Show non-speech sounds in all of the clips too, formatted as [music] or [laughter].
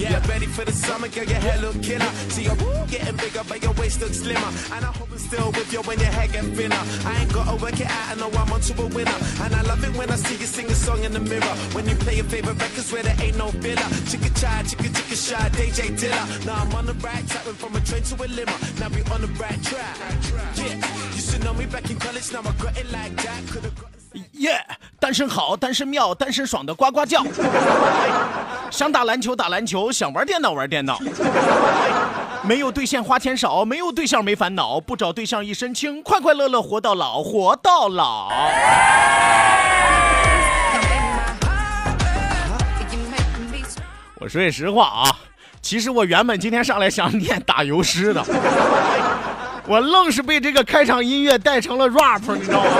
yeah, ready for the summer, girl, your hair look killer. See your [laughs] getting bigger, but your waist looks slimmer. And I hope I'm still with you when your hair get thinner. I ain't gotta work it out, I know I'm onto a winner. And I love it when I see you sing a song in the mirror. When you play your favorite records where there ain't no filler. Chicka chai, chicka chicka shy, DJ Dilla. Now I'm on the right track, from a train to a limo. Now we on the right track. Yeah, used to know me back in college, now I got it like that. Could've got 耶、单身好，单身妙，单身爽的呱呱叫。想打篮球打篮球，想玩电脑玩电脑。没有对象花钱少，没有对象没烦恼，不找对象一身轻，快快乐乐活到老，活到老。我说句实话啊，其实我原本今天上来想念打油诗的，我愣是被这个开场音乐带成了 rap，你知道吗？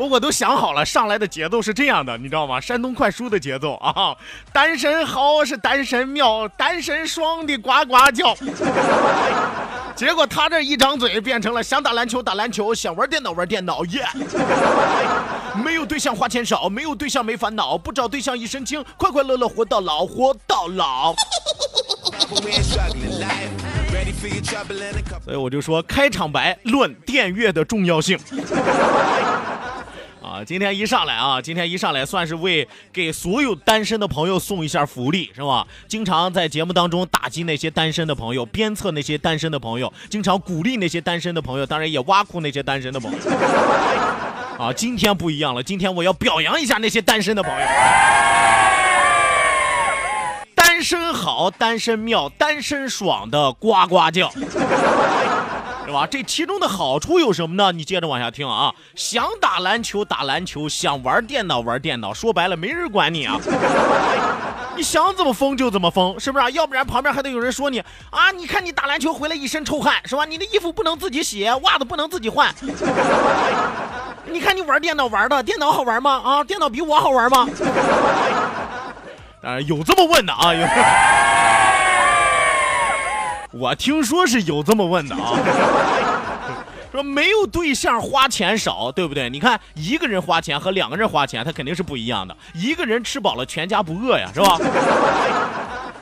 我我都想好了，上来的节奏是这样的，你知道吗？山东快书的节奏啊！单身好是单身妙，单身爽的呱呱叫。[laughs] 结果他这一张嘴变成了想打篮球打篮球，想玩电脑玩电脑，耶、没有对象花钱少，没有对象没烦恼，不找对象一身轻，快快乐乐活到老，活到老。[laughs] 所以我就说，开场白论电乐的重要性。今天一上来啊，今天一上来算是为给所有单身的朋友送一下福利，是吧？经常在节目当中打击那些单身的朋友，鞭策那些单身的朋友，经常鼓励那些单身的朋友，当然也挖苦那些单身的朋友。啊，今天不一样了，今天我要表扬一下那些单身的朋友。单身好，单身妙，单身爽的呱呱叫。是吧？这其中的好处有什么呢？你接着往下听啊！想打篮球打篮球，想玩电脑玩电脑，说白了没人管你啊！[laughs] 你想怎么疯就怎么疯，是不是啊？要不然旁边还得有人说你啊！你看你打篮球回来一身臭汗，是吧？你的衣服不能自己洗，袜子不能自己换。[laughs] 你看你玩电脑玩的，电脑好玩吗？啊，电脑比我好玩吗？[laughs] 当然有这么问的啊，有。我听说是有这么问的啊，[laughs] 说没有对象花钱少，对不对？你看一个人花钱和两个人花钱，他肯定是不一样的。一个人吃饱了，全家不饿呀，是吧？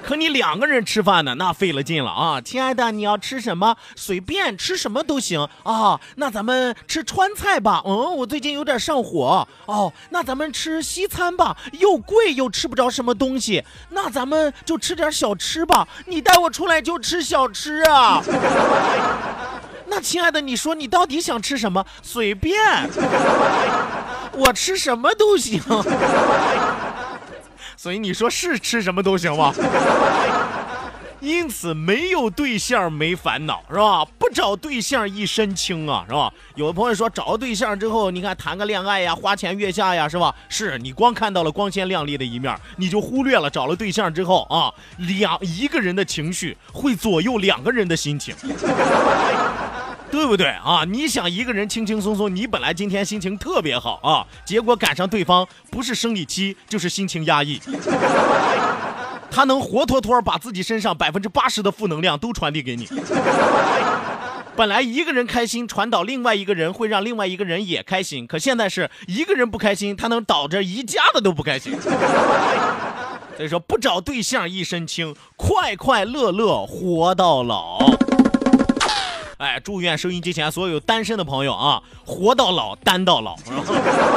可你两个人吃饭呢，那费了劲了啊！亲爱的，你要吃什么？随便吃什么都行啊。那咱们吃川菜吧。嗯，我最近有点上火。哦，那咱们吃西餐吧，又贵又吃不着什么东西。那咱们就吃点小吃吧。你带我出来就吃小吃啊。[laughs] 那亲爱的，你说你到底想吃什么？随便，[laughs] 我吃什么都行。所以你说是吃什么都行吗？[laughs] 因此没有对象没烦恼是吧？不找对象一身轻啊是吧？有的朋友说找了对象之后，你看谈个恋爱呀，花前月下呀是吧？是你光看到了光鲜亮丽的一面，你就忽略了找了对象之后啊，两一个人的情绪会左右两个人的心情。对不对啊？你想一个人轻轻松松，你本来今天心情特别好啊，结果赶上对方不是生理期就是心情压抑，[laughs] 他能活脱脱把自己身上百分之八十的负能量都传递给你。本来一个人开心传导另外一个人，会让另外一个人也开心，可现在是一个人不开心，他能导致一家子都不开心。所以说，不找对象一身轻，快快乐乐活到老。哎祝愿收音机前所有单身的朋友啊活到老单到老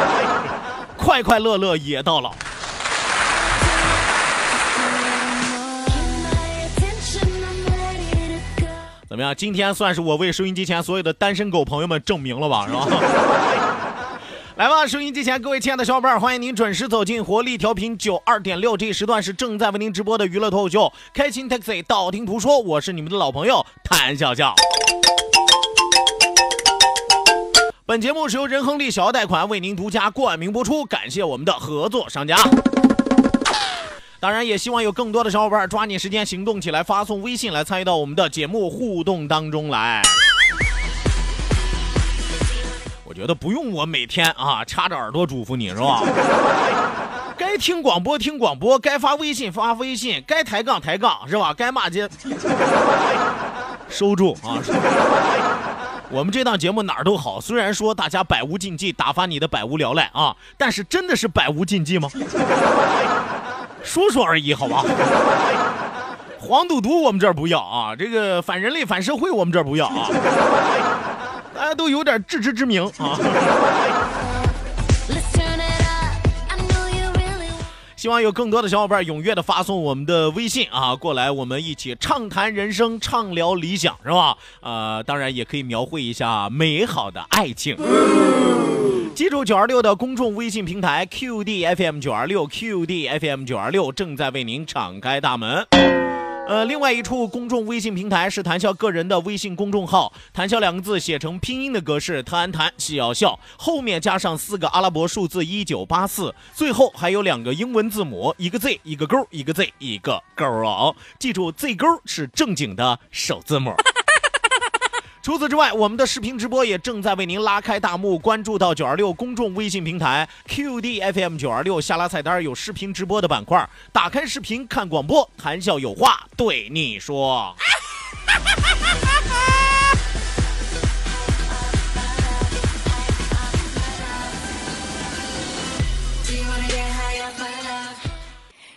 [laughs] 快快乐乐也到老。怎么样？今天算是我为收音机前所有的单身狗朋友们证明了吧是吧？来吧，收音机前各位亲爱的小伙伴，欢迎您准时走进活力调频九二点六，这一时段是正在为您直播的娱乐脱口秀《开心 Taxi》，道听途说，我是你们的老朋友谭笑笑。本节目是由仁亨利小额贷款为您独家冠名播出，感谢我们的合作商家。当然，也希望有更多的小伙伴抓紧时间行动起来，发送微信来参与到我们的节目互动当中来。觉得不用我每天啊插着耳朵嘱咐你是吧？[laughs] 该听广播听广播，该发微信发微信，该抬杠抬杠是吧？该骂街收住啊！我们这档节目哪儿都好，虽然说大家百无禁忌，打发你的百无聊赖啊，但是真的是百无禁忌吗？[laughs] 说说而已，好吧。黄赌毒我们这儿不要啊，这个反人类反社会我们这儿不要啊，大家都有点自知之明啊。[laughs] 希望有更多的小伙伴踊跃的发送我们的微信啊过来，我们一起畅谈人生，畅聊理想，是吧？呃，当然也可以描绘一下美好的爱情。记住九二六的公众微信平台 QDFM 九二六 QDFM 九二六正在为您敞开大门。呃，另外一处公众微信平台是谈笑个人的微信公众号，谈笑两个字写成拼音的格式，谈谈笑笑，后面加上四个阿拉伯数字一九八四，最后还有两个英文字母，一个 Z 一个勾，一个 Z 一个勾哦，记住 Z 勾是正经的首字母。除此之外，我们的视频直播也正在为您拉开大幕。关注到九二六公众微信平台 QDFM 九二六下拉菜单有视频直播的板块，打开视频看广播，谈笑有话对你说。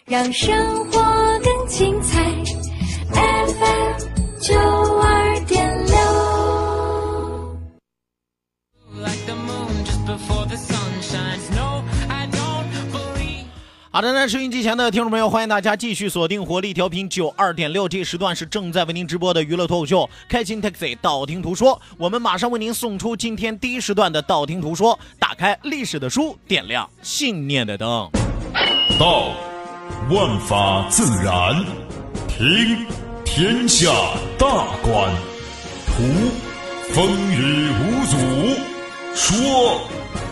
让生活更精好的，那收音机前的听众朋友，欢迎大家继续锁定活力调频九二点六，这时段是正在为您直播的娱乐脱口秀《开心 Taxi》，道听途说。我们马上为您送出今天第一时段的道听途说，打开历史的书，点亮信念的灯。道，万法自然；听，天下大观；图，风雨无阻；说，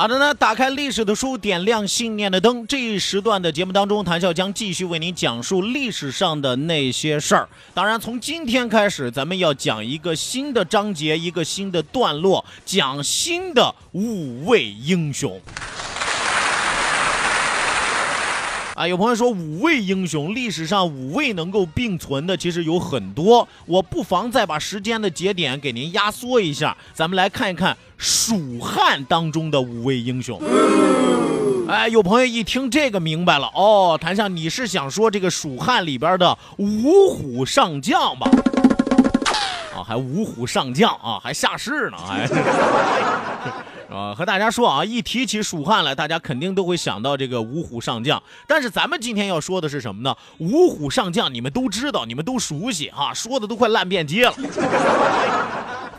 好的呢，打开历史的书，点亮信念的灯。这一时段的节目当中，谭笑将继续为您讲述历史上的那些事儿。当然，从今天开始，咱们要讲一个新的章节，一个新的段落，讲新的五位英雄。啊，有朋友说五位英雄，历史上五位能够并存的其实有很多，我不妨再把时间的节点给您压缩一下，咱们来看一看蜀汉当中的五位英雄。哎，有朋友一听这个明白了哦，谭笑，你是想说这个蜀汉里边的五虎上将吧？啊，还五虎上将啊，还下士呢，还。[laughs] 啊，和大家说啊，一提起蜀汉来，大家肯定都会想到这个五虎上将。但是咱们今天要说的是什么呢？五虎上将你们都知道，你们都熟悉哈，说的都快烂遍街了。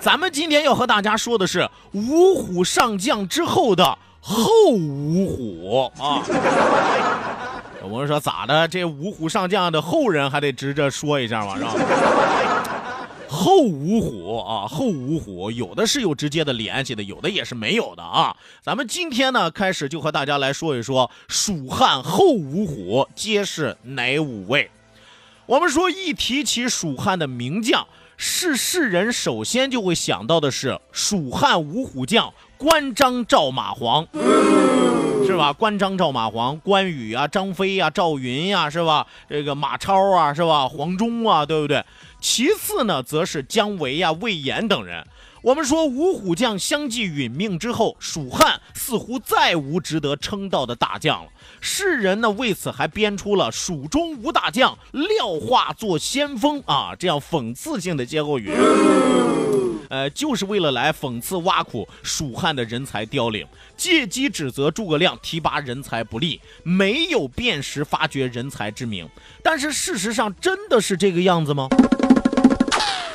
咱们今天要和大家说的是五虎上将之后的后五虎啊。[laughs] 我们说咋的？这五虎上将的后人还得直着说一下嘛，是吧？后五虎啊，后五虎有的是有直接的联系的，有的也是没有的啊。咱们今天呢，开始就和大家来说一说蜀汉后五虎皆是哪五位。我们说一提起蜀汉的名将，是世人首先就会想到的是蜀汉五虎将关张赵马黄，是吧？关张赵马黄，关羽啊，张飞啊，赵云呀，是吧？这个马超啊，是吧？黄忠啊，对不对？其次呢，则是姜维呀、魏延等人。我们说五虎将相继殒命之后，蜀汉似乎再无值得称道的大将了。世人呢为此还编出了“蜀中无大将，廖化作先锋”啊这样讽刺性的歇后语。呃，就是为了来讽刺挖苦蜀汉的人才凋零，借机指责诸葛亮提拔人才不力，没有辨识发掘人才之名。但是事实上真的是这个样子吗？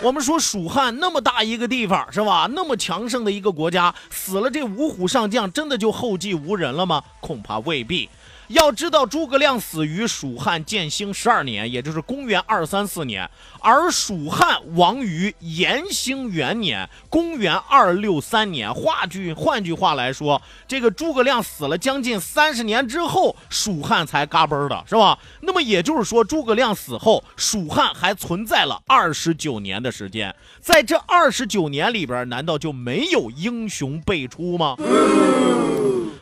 我们说蜀汉那么大一个地方是吧？那么强盛的一个国家，死了这五虎上将，真的就后继无人了吗？恐怕未必。要知道，诸葛亮死于蜀汉建兴十二年，也就是公元二三四年，而蜀汉亡于延兴元年，公元二六三年。话句换句话来说，这个诸葛亮死了将近三十年之后，蜀汉才嘎嘣的，是吧？那么也就是说，诸葛亮死后，蜀汉还存在了二十九年的时间。在这二十九年里边，难道就没有英雄辈出吗？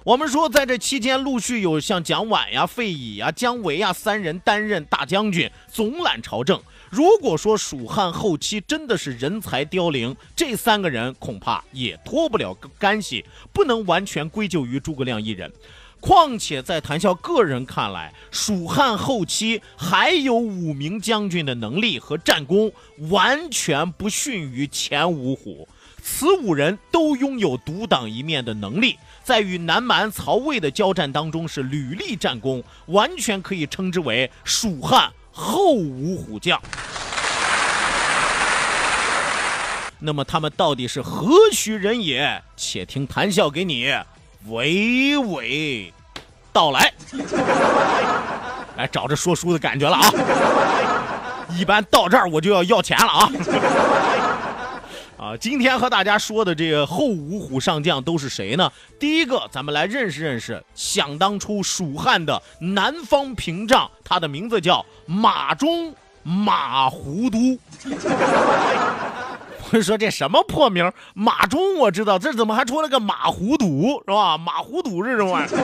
我们说，在这期间，陆续有像蒋琬呀、费祎呀、姜维呀三人担任大将军，总揽朝政。如果说蜀汉后期真的是人才凋零，这三个人恐怕也脱不了干系，不能完全归咎于诸葛亮一人。况且在谭笑个人看来，蜀汉后期还有五名将军的能力和战功，完全不逊于前五虎。此五人都拥有独当一面的能力，在与南蛮、曹魏的交战当中是屡立战功，完全可以称之为蜀汉后五虎将。那么他们到底是何许人也？且听谈笑给你娓娓道来。[laughs] 来，找着说书的感觉了啊！一般到这儿我就要要钱了啊！啊，今天和大家说的这个后五虎上将都是谁呢？第一个，咱们来认识认识，想当初蜀汉的南方屏障，他的名字叫马忠马胡都。说这什么破名？马忠我知道，这怎么还出了个马胡都，是吧？马胡都是什么玩意儿？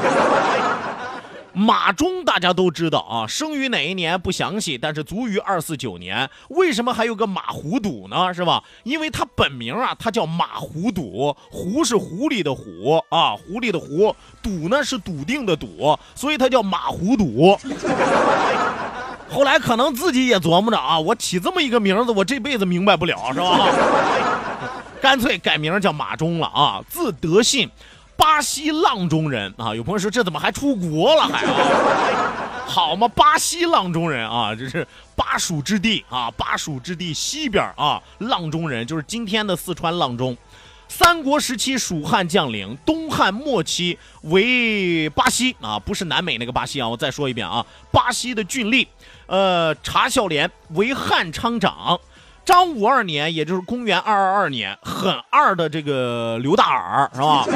[laughs] 马忠大家都知道啊，生于哪一年不详细，但是卒于二四九年。为什么还有个马虎赌呢？是吧？因为他本名啊，他叫马虎赌，胡是狐狸的狐啊，狐狸的狐，赌呢是笃定的笃，所以他叫马虎赌。后来可能自己也琢磨着啊，我起这么一个名字，我这辈子明白不了，是吧？[laughs] 干脆改名叫马忠了啊，字德信。巴西阆中人啊，有朋友说这怎么还出国了还啊？好嘛，巴西阆中人啊，这是巴蜀之地啊，巴蜀之地西边啊，阆中人就是今天的四川阆中。三国时期蜀汉将领，东汉末期为巴西啊，不是南美那个巴西啊，我再说一遍啊，巴西的郡吏，呃，查孝廉为汉昌长。张武二年，也就是公元二二二年，很二的这个刘大耳是吧？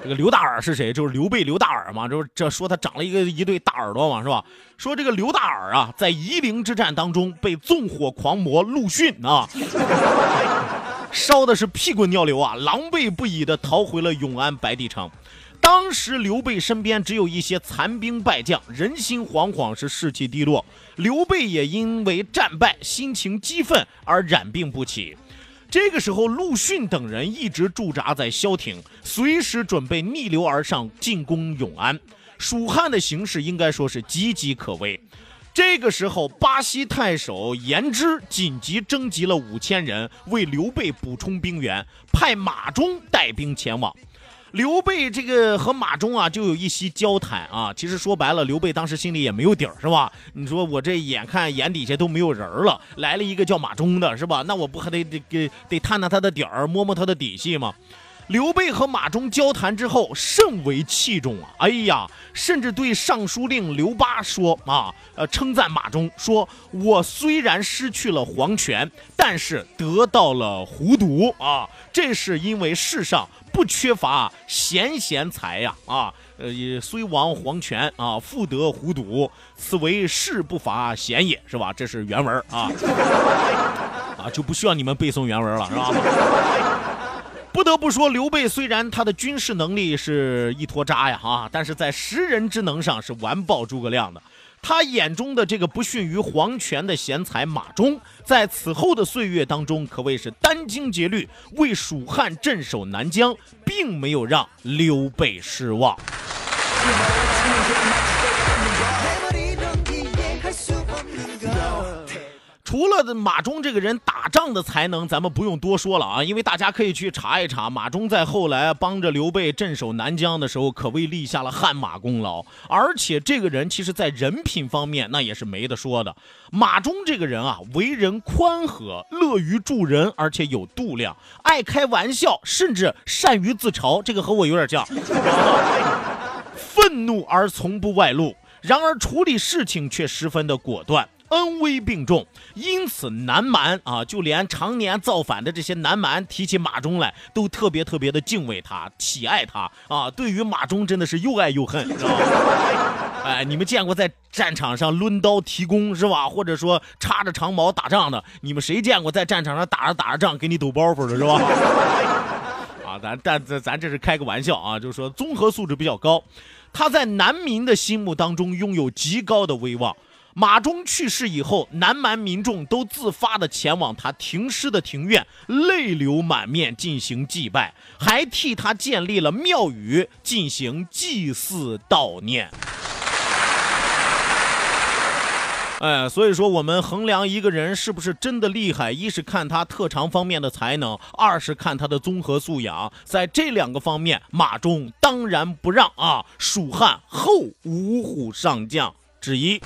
这个刘大耳是谁？就是刘备刘大耳嘛，就是这说他长了一个一对大耳朵嘛，是吧？说这个刘大耳啊，在夷陵之战当中被纵火狂魔陆逊啊，烧的是屁滚尿流啊，狼狈不已的逃回了永安白帝城。当时刘备身边只有一些残兵败将，人心惶惶，是士气低落。刘备也因为战败，心情激愤而染病不起。这个时候，陆逊等人一直驻扎在萧亭，随时准备逆流而上进攻永安。蜀汉的形势应该说是岌岌可危。这个时候，巴西太守严之紧急征集了五千人，为刘备补充兵员，派马忠带兵前往。刘备这个和马忠啊，就有一席交谈啊。其实说白了，刘备当时心里也没有底儿，是吧？你说我这眼看眼底下都没有人了，来了一个叫马忠的，是吧？那我不还得得给得探探他的底儿，摸摸他的底细吗？刘备和马忠交谈之后，甚为器重啊！哎呀，甚至对尚书令刘巴说啊，呃，称赞马忠，说我虽然失去了皇权，但是得到了胡毒啊，这是因为世上。不缺乏贤贤才呀，啊，呃，虽亡皇权啊，复得胡毒，此为世不乏贤也，是吧？这是原文啊，啊，就不需要你们背诵原文了，是吧？不得不说，刘备虽然他的军事能力是一坨渣呀，啊，但是在识人之能上是完爆诸葛亮的。他眼中的这个不逊于黄权的贤才马忠，在此后的岁月当中，可谓是殚精竭虑，为蜀汉镇守南疆，并没有让刘备失望。除了马忠这个人打仗的才能，咱们不用多说了啊，因为大家可以去查一查，马忠在后来帮着刘备镇守南疆的时候，可谓立下了汗马功劳。而且这个人其实在人品方面那也是没得说的。马忠这个人啊，为人宽和，乐于助人，而且有度量，爱开玩笑，甚至善于自嘲，这个和我有点像。愤怒而从不外露，然而处理事情却十分的果断。恩威并重，因此南蛮啊，就连常年造反的这些南蛮，提起马忠来，都特别特别的敬畏他，喜爱他啊。对于马忠，真的是又爱又恨，知道吗？哎，你们见过在战场上抡刀提弓是吧？或者说插着长矛打仗的？你们谁见过在战场上打着打着仗给你抖包袱的是吧？啊，咱但咱咱这是开个玩笑啊，就是说综合素质比较高，他在南民的心目当中拥有极高的威望。马忠去世以后，南蛮民众都自发的前往他停尸的庭院，泪流满面进行祭拜，还替他建立了庙宇进行祭祀悼念。哎，所以说我们衡量一个人是不是真的厉害，一是看他特长方面的才能，二是看他的综合素养。在这两个方面，马忠当然不让啊，蜀汉后五虎上将之一。